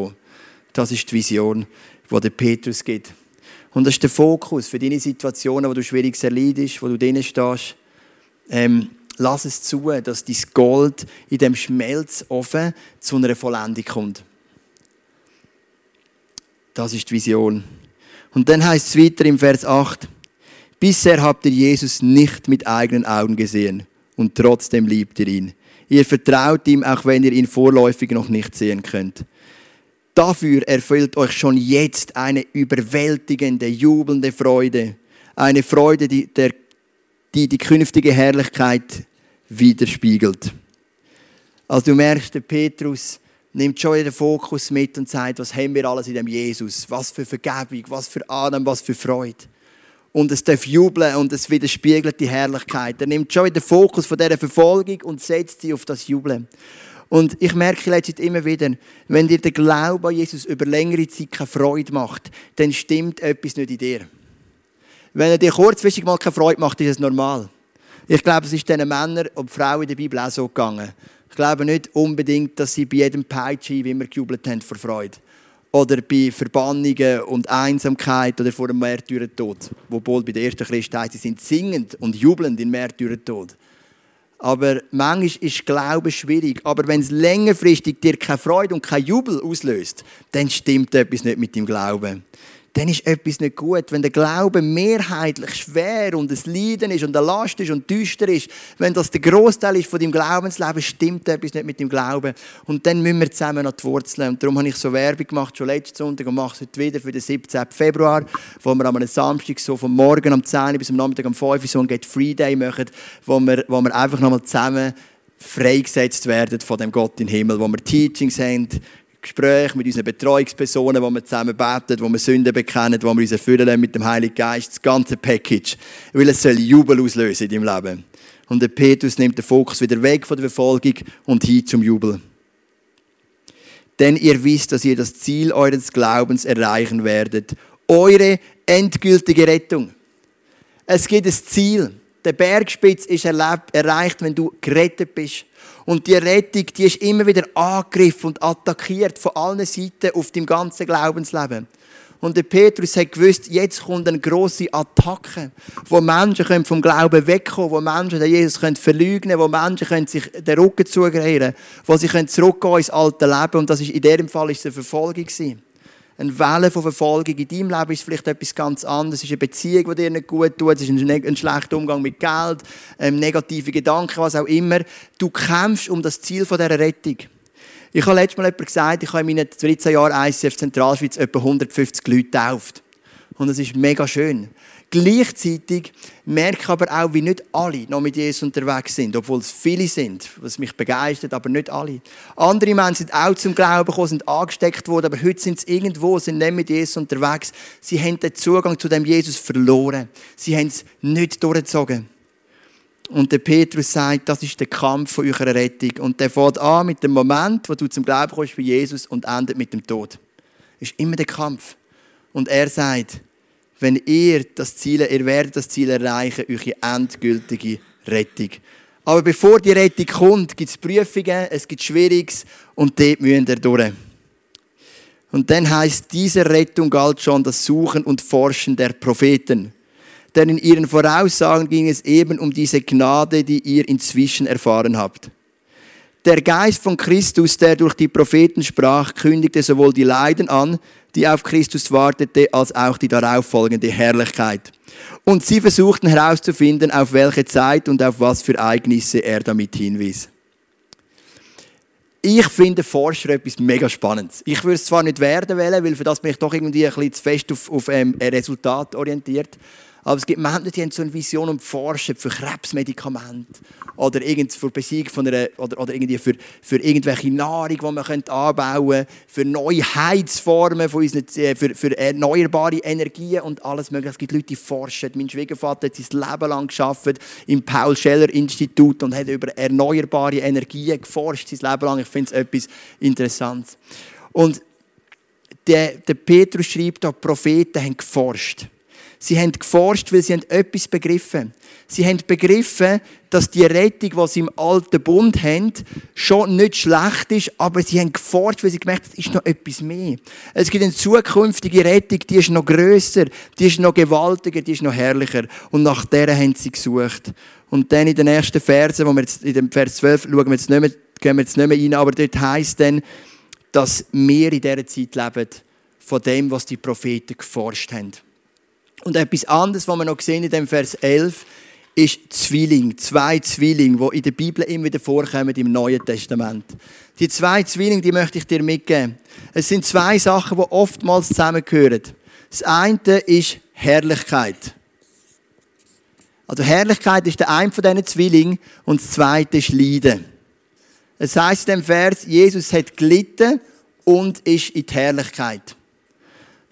Das ist die Vision, die der Petrus gibt. Und das ist der Fokus für deine Situationen, wo du schwierig erleidest, wo du drinnen stehst. Ähm, lass es zu, dass dein Gold in dem Schmelzofen zu einer Vollendung kommt. Das ist die Vision. Und dann heißt es weiter im Vers 8, bisher habt ihr Jesus nicht mit eigenen Augen gesehen und trotzdem liebt ihr ihn. Ihr vertraut ihm, auch wenn ihr ihn vorläufig noch nicht sehen könnt. Dafür erfüllt euch schon jetzt eine überwältigende, jubelnde Freude. Eine Freude, die der, die, die künftige Herrlichkeit widerspiegelt. Also du merkst, der Petrus nimmt schon den Fokus mit und sagt, was haben wir alles in dem Jesus? Was für Vergebung, was für Annahme, was für Freude. und es darf jubeln und es widerspiegelt die Herrlichkeit. Er nimmt schon den Fokus von dieser Verfolgung und setzt sie auf das Jubeln. Und ich merke letztens immer wieder, wenn dir der Glaube an Jesus über längere Zeit keine Freude macht, dann stimmt etwas nicht in dir. Wenn er dir kurzfristig mal keine Freude macht, ist es normal. Ich glaube, es ist diesen Männern und Frauen in der Bibel auch so gegangen. Ich glaube nicht unbedingt, dass sie bei jedem Peitschein immer gejubelt haben vor Freude oder bei Verbannungen und Einsamkeit oder vor dem Märtyrertod. Wobei bei der ersten Christen sie sind singend und jubelnd im Märtyrertod. Aber manchmal ist Glaube schwierig. Aber wenn es längerfristig dir keine Freude und kein Jubel auslöst, dann stimmt etwas nicht mit dem Glauben dann ist etwas nicht gut. Wenn der Glaube mehrheitlich schwer und es Leiden ist und eine Last ist und düster ist, wenn das der Großteil ist von deinem Glaubensleben, stimmt etwas nicht mit dem Glauben. Und dann müssen wir zusammen an die Wurzeln. Und darum habe ich so Werbung gemacht, schon letzten Sonntag und mache es heute wieder für den 17. Februar, wo wir am Samstag so vom Morgen um 10 bis am Nachmittag um 5 Uhr so ein Get Free Day machen, wo wir, wo wir einfach nochmal zusammen freigesetzt werden von dem Gott im Himmel, wo wir Teachings haben, Gespräche mit unseren Betreuungspersonen, wo wir zusammen beten, wo wir Sünden bekennen, wo wir uns erfüllen mit dem Heiligen Geist, das ganze Package. Weil es soll Jubel auslösen in deinem Leben. Und der Petrus nimmt den Fokus wieder weg von der Verfolgung und hin zum Jubel. Denn ihr wisst, dass ihr das Ziel eures Glaubens erreichen werdet. Eure endgültige Rettung. Es gibt ein Ziel. Der Bergspitz ist erreicht, wenn du gerettet bist. Und die Rettung, die ist immer wieder angegriffen und attackiert von allen Seiten auf dem ganzen Glaubensleben. Und der Petrus hat gewusst, jetzt kommt eine große Attacke, wo Menschen vom Glauben wegkommen, wo Menschen den Jesus können, wo Menschen sich den Rücken zugreifen wo sie zurückgehen ins alte Leben. Und das ist in diesem Fall ist es eine Verfolgung gewesen eine Welle von Verfolgung. In deinem Leben ist vielleicht etwas ganz anderes. Es ist eine Beziehung, die dir nicht gut tut. Es ist ein, ein schlechter Umgang mit Geld, ähm, negative Gedanken, was auch immer. Du kämpfst um das Ziel dieser Rettung. Ich habe letztes Mal jemand gesagt, ich habe in meinen 13 Jahren ICF Zentralschweiz etwa 150 Leute getauft. Und das ist mega schön. Gleichzeitig merke ich aber auch, wie nicht alle noch mit Jesus unterwegs sind, obwohl es viele sind, was mich begeistert, aber nicht alle. Andere Menschen sind auch zum Glauben gekommen, sind angesteckt worden, aber heute sind sie irgendwo, sind nicht mit Jesus unterwegs. Sie haben den Zugang zu dem Jesus verloren. Sie haben es nicht durchgezogen. Und der Petrus sagt, das ist der Kampf von eurer Rettung. Und der fängt an mit dem Moment, wo du zum Glauben kommst bei Jesus und endet mit dem Tod. Das ist immer der Kampf. Und er sagt, wenn ihr das Ziel, ihr werdet das Ziel erreichen, eure endgültige Rettung. Aber bevor die Rettung kommt, gibt es Prüfungen, es gibt Schwieriges und dort müsst ihr durch. Und dann heißt dieser Rettung galt schon das Suchen und Forschen der Propheten. Denn in ihren Voraussagen ging es eben um diese Gnade, die ihr inzwischen erfahren habt. Der Geist von Christus, der durch die Propheten sprach, kündigte sowohl die Leiden an, die auf Christus wartete, als auch die darauffolgende Herrlichkeit. Und sie versuchten herauszufinden, auf welche Zeit und auf was für Ereignisse er damit hinwies. Ich finde Forscher etwas mega Spannendes. Ich würde es zwar nicht werden wollen, weil für das bin ich doch irgendwie ein bisschen zu fest auf, auf ähm, Resultat orientiert. Aber es gibt Menschen, die haben so eine Vision und forschen für Krebsmedikamente oder irgend für Besieg von einer, oder, oder irgendwie für, für irgendwelche Nahrung, die man könnte anbauen könnte, für neue Heizformen, von unseren, äh, für, für erneuerbare Energien und alles mögliche. Es gibt Leute, die forschen. Mein Schwiegervater hat sein Leben lang geschafft im Paul-Scheller-Institut und hat über erneuerbare Energien geforscht, sein Leben lang. Ich finde es etwas Interessantes. Und der, der Petrus schreibt, die Propheten haben geforscht. Sie haben geforscht, weil sie haben etwas begriffen. Sie haben begriffen, dass die Rettung, die sie im alten Bund haben, schon nicht schlecht ist, aber sie haben geforscht, weil sie gemerkt haben, es ist noch etwas mehr. Es gibt eine zukünftige Rettung, die ist noch grösser, die ist noch gewaltiger, die ist noch herrlicher. Und nach der haben sie gesucht. Und dann in den ersten Versen, wo wir jetzt, in dem Vers 12 schauen wir jetzt nicht mehr, gehen wir jetzt nicht mehr rein, aber dort heisst dann, dass wir in dieser Zeit leben, von dem, was die Propheten geforscht haben. Und etwas anderes, was wir noch sehen in dem Vers 11, ist Zwilling. Zwei Zwillinge, die in der Bibel immer wieder vorkommen im Neuen Testament. Die zwei Zwillinge, die möchte ich dir mitgeben. Es sind zwei Sachen, die oftmals zusammengehören. Das eine ist Herrlichkeit. Also Herrlichkeit ist der eine von diesen Zwillingen und das zweite ist Leiden. Es heißt in dem Vers, Jesus hat gelitten und ist in die Herrlichkeit.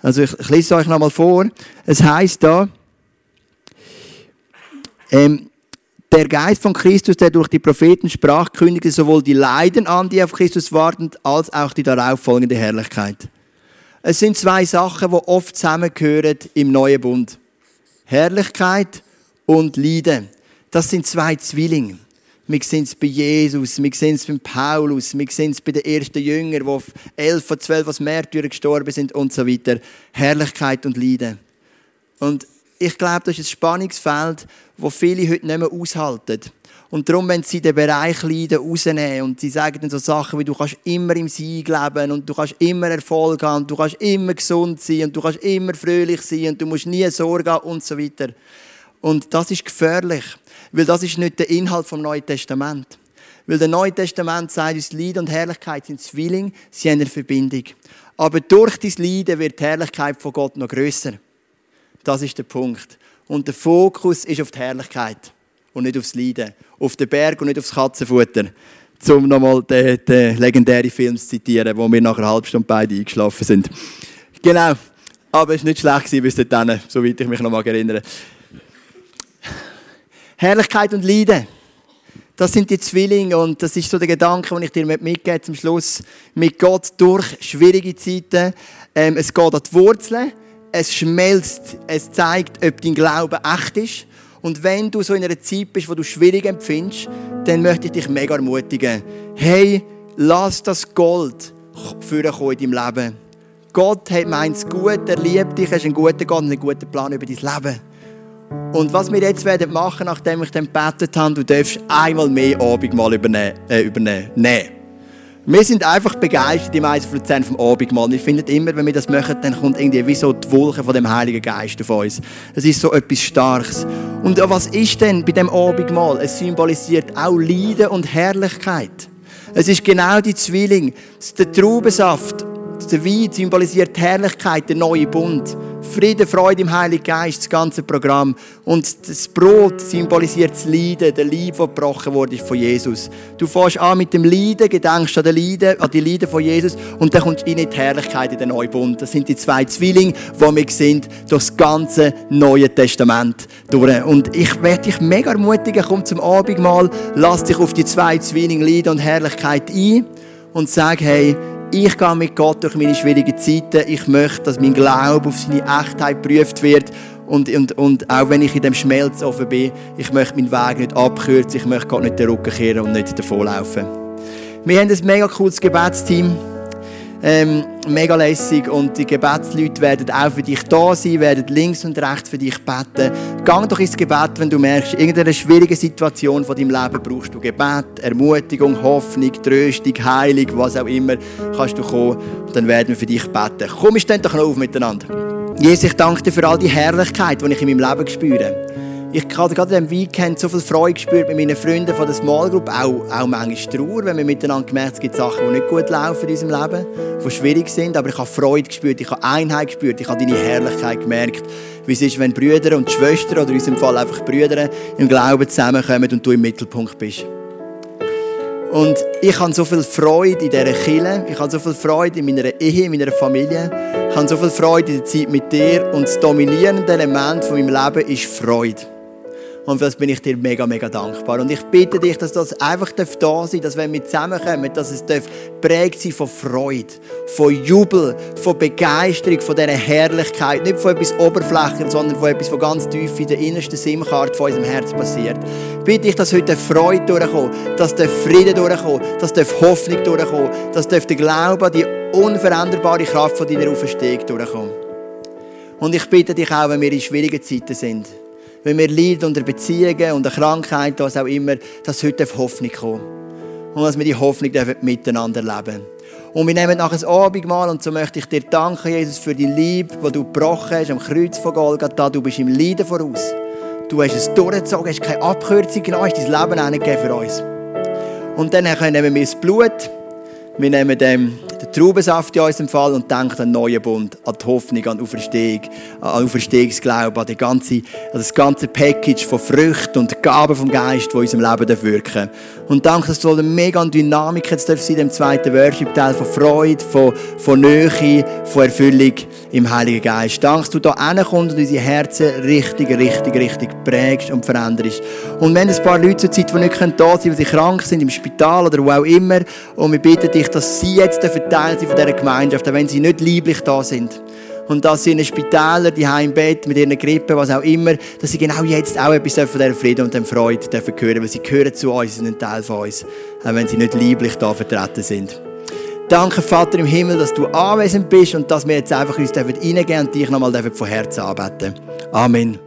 Also ich, ich lese es euch nochmal vor. Es heißt da, Ähm, der Geist von Christus, der durch die Propheten sprach, kündigte sowohl die Leiden an, die auf Christus warten, als auch die darauf folgende Herrlichkeit. Es sind zwei Sachen, die oft zusammengehören im neuen Bund. Herrlichkeit und Leiden. Das sind zwei Zwillinge. Wir sehen es bei Jesus, wir sehen es bei Paulus, wir sehen es bei den ersten Jüngern, die auf elf von zwölf als Märtyrer gestorben sind und so weiter. Herrlichkeit und Leiden. Und ich glaube, das ist ein Spannungsfeld, das viele heute nicht mehr aushalten. Und darum, wenn sie den Bereich Leiden rausnehmen und sie sagen dann so Sachen wie, du kannst immer im Sieg leben und du kannst immer Erfolg haben und du kannst immer gesund sein und du kannst immer fröhlich sein und du musst nie Sorge haben und so weiter. Und das ist gefährlich, weil das ist nicht der Inhalt vom Neuen Testament. Weil der Neue Testament sagt uns, Leid und Herrlichkeit sind Zwilling, sie haben eine Verbindung. Aber durch dieses Leiden wird die Herrlichkeit von Gott noch größer. Das ist der Punkt. Und der Fokus ist auf die Herrlichkeit und nicht aufs Leiden. Auf den Berg und nicht aufs Katzenfutter. Um nochmal den, den legendären Film zu zitieren, wo wir nach einer halben Stunde beide eingeschlafen sind. Genau. Aber es war nicht schlecht bis dahin, soweit ich mich noch mal erinnere. Herrlichkeit und Leiden. Das sind die Zwillinge und das ist so der Gedanke, den ich dir mitgebe zum Schluss. Mit Gott durch schwierige Zeiten. Ähm, es geht an die Wurzeln, es schmelzt, es zeigt, ob dein Glaube echt ist. Und wenn du so in einer Zeit bist, wo du schwierig empfindest, dann möchte ich dich mega ermutigen. Hey, lass das Gold vorkommen in deinem Leben. Gott meint es gut, er liebt dich, er ist ein guter Gott und einen guten Plan über dein Leben. Und was wir jetzt werden machen, nachdem ich dann gebetet habe, du darfst einmal mehr Abendmahl übernehmen. Äh, übernehmen. Nee. Wir sind einfach begeistert im 1% vom Abendmahl. Wir finden immer, wenn wir das machen, dann kommt irgendwie wie so die Wolke von dem Heiligen Geist auf uns. Es ist so etwas Starkes. Und was ist denn bei dem Abendmahl? Es symbolisiert auch Leiden und Herrlichkeit. Es ist genau die Zwilling. Der Traubensaft, der Wein symbolisiert die Herrlichkeit, der neue Bund. Friede, Freude im Heiligen Geist, das ganze Programm. Und das Brot symbolisiert das Leiden, der Leib, der gebrochen wurde von Jesus. Du fährst an mit dem Leiden, gedenkst an, den Leiden, an die Leiden von Jesus und dann kommst du in die Herrlichkeit in den Neubund. Das sind die zwei Zwillinge, die wir sind durch das ganze Neue Testament durch. Und ich werde dich mega ermutigen, komm zum Abendmahl, lass dich auf die zwei Zwillinge Leiden und Herrlichkeit ein und sag, hey, ich gehe mit Gott durch meine schwierigen Zeiten. Ich möchte, dass mein Glaube auf seine Echtheit geprüft wird. Und, und, und auch wenn ich in dem Schmelzofen bin, ich möchte meinen Weg nicht abkürzen. Ich möchte Gott nicht den Rücken kehren und nicht davonlaufen. Wir haben ein mega cooles Gebetsteam. Ähm, mega lässig und die Gebetsleute werden auch für dich da sein, werden links und rechts für dich beten. Gang doch ins Gebet, wenn du merkst, in irgendeiner schwierigen Situation von deinem Leben brauchst du Gebet, Ermutigung, Hoffnung, Tröstung, Heilung, was auch immer, kannst du kommen und dann werden wir für dich beten. Komm, wir stehen doch noch auf miteinander. Jesus, ich danke dir für all die Herrlichkeit, die ich in meinem Leben spüre. Ich habe gerade in diesem Weekend so viel Freude gespürt mit meinen Freunden von der Small Group, auch, auch manchmal Trauer, wenn wir miteinander gemerkt es gibt Sachen, die nicht gut laufen in unserem Leben, die schwierig sind, aber ich habe Freude gespürt, ich habe Einheit gespürt, ich habe deine Herrlichkeit gemerkt, wie es ist, wenn Brüder und Schwestern, oder in unserem Fall einfach Brüder, im Glauben zusammenkommen und du im Mittelpunkt bist. Und ich habe so viel Freude in dieser Kille. Ich habe so viel Freude in meiner Ehe, in meiner Familie. Ich habe so viel Freude in der Zeit mit dir. Und das dominierende Element von meinem Leben ist Freude. Und für das bin ich dir mega, mega dankbar. Und ich bitte dich, dass das einfach da sein darf, dass wenn wir zusammenkommen, dass es prägt sein von Freude, von Jubel, von Begeisterung, von dieser Herrlichkeit. Nicht von etwas Oberflächliches, sondern von etwas, was ganz tief in der innersten SIM-Karte von unserem Herz passiert. Bitte ich, dass heute Freude durchkommt, dass der Friede durchkommt, dass die Hoffnung durchkommt, dass der Glaube an die unveränderbare Kraft von deiner Auferstehung durchkommt. Und ich bitte dich auch, wenn wir in schwierigen Zeiten sind, wenn wir leiden unter Beziehungen, unter Krankheit, was auch immer, dass heute Hoffnung kommt. Und dass wir die Hoffnung miteinander leben Und wir nehmen nachher das Abendmahl und so möchte ich dir danken, Jesus, für dein Liebe, das du gebrochen hast am Kreuz von Golgatha. Du bist im Leiden voraus. Du hast es durchgezogen, hast keine Abkürzung genommen, hast dein Leben auch für uns. Und dann nehmen wir das Blut, wir nehmen den den Traubensaft in unserem Fall und denkt an den neuen Bund, an die Hoffnung, an die Auferstehung, an den Auferstehungsglauben, an, die ganze, an das ganze Package von Früchten und Gaben vom Geist, die in unserem Leben wirken Und danke, dass du eine mega Dynamik jetzt sein in dem zweiten Worship-Teil von Freude, von, von Nähe, von Erfüllung im Heiligen Geist. Danke, dass du da hinkommst und unsere Herzen richtig, richtig, richtig prägst und veränderst. Und wenn ein paar Leute zur Zeit, die nicht da sind, weil sie krank sind, im Spital oder wo auch immer, und wir bitten dich, dass sie jetzt Teil sind von dieser Gemeinschaft, auch wenn sie nicht lieblich da sind. Und dass sie in den Spitälern, die im Bett, mit ihren Grippen, was auch immer, dass sie genau jetzt auch etwas von dieser Frieden und der Freude dürfen hören, weil sie gehören zu uns, sind ein Teil von uns, auch wenn sie nicht lieblich da vertreten sind. Danke, Vater im Himmel, dass du anwesend bist und dass wir jetzt einfach uns reingehen und dich nochmal von Herzen anbeten. Amen.